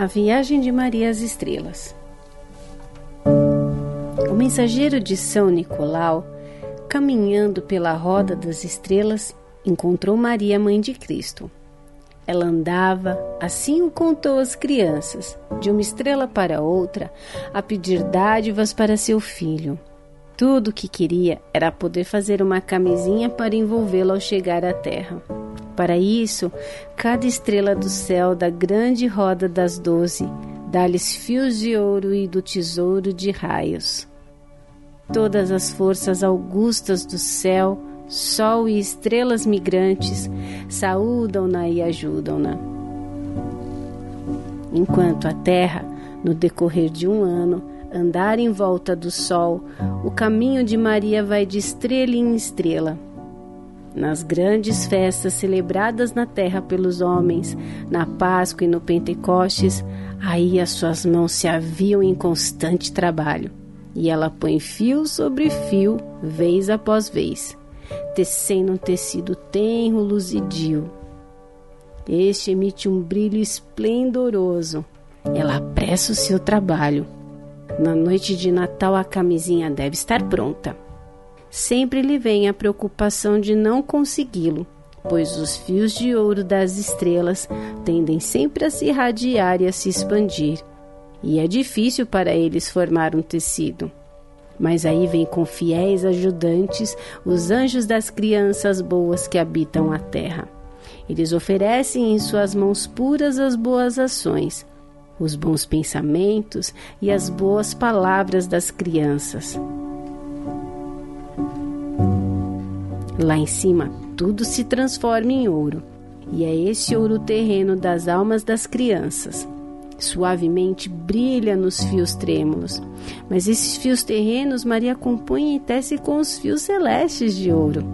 A viagem de Maria às estrelas. O mensageiro de São Nicolau, caminhando pela roda das estrelas, encontrou Maria, mãe de Cristo. Ela andava, assim o contou às crianças, de uma estrela para outra, a pedir dádivas para seu filho. Tudo o que queria era poder fazer uma camisinha para envolvê-lo ao chegar à terra. Para isso, cada estrela do céu da grande roda das doze dá-lhes fios de ouro e do tesouro de raios. Todas as forças augustas do céu, sol e estrelas migrantes saúdam-na e ajudam-na. Enquanto a terra, no decorrer de um ano, andar em volta do sol, o caminho de Maria vai de estrela em estrela nas grandes festas celebradas na terra pelos homens, na Páscoa e no Pentecostes, aí as suas mãos se aviam em constante trabalho, e ela põe fio sobre fio, vez após vez, tecendo um tecido tenro, luzidio. Este emite um brilho esplendoroso. Ela apressa o seu trabalho. Na noite de Natal a camisinha deve estar pronta sempre lhe vem a preocupação de não consegui-lo, pois os fios de ouro das estrelas tendem sempre a se irradiar e a se expandir, e é difícil para eles formar um tecido. Mas aí vem com fiéis ajudantes os anjos das crianças boas que habitam a terra. Eles oferecem em suas mãos puras as boas ações, os bons pensamentos e as boas palavras das crianças. Lá em cima, tudo se transforma em ouro, e é esse ouro terreno das almas das crianças. Suavemente brilha nos fios trêmulos, mas esses fios terrenos Maria compõe e tece com os fios celestes de ouro.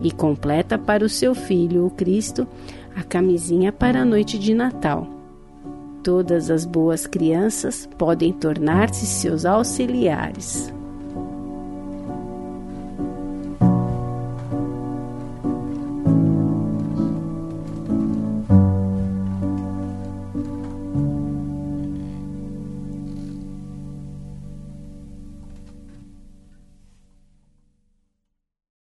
E completa para o seu filho, o Cristo, a camisinha para a noite de Natal. Todas as boas crianças podem tornar-se seus auxiliares.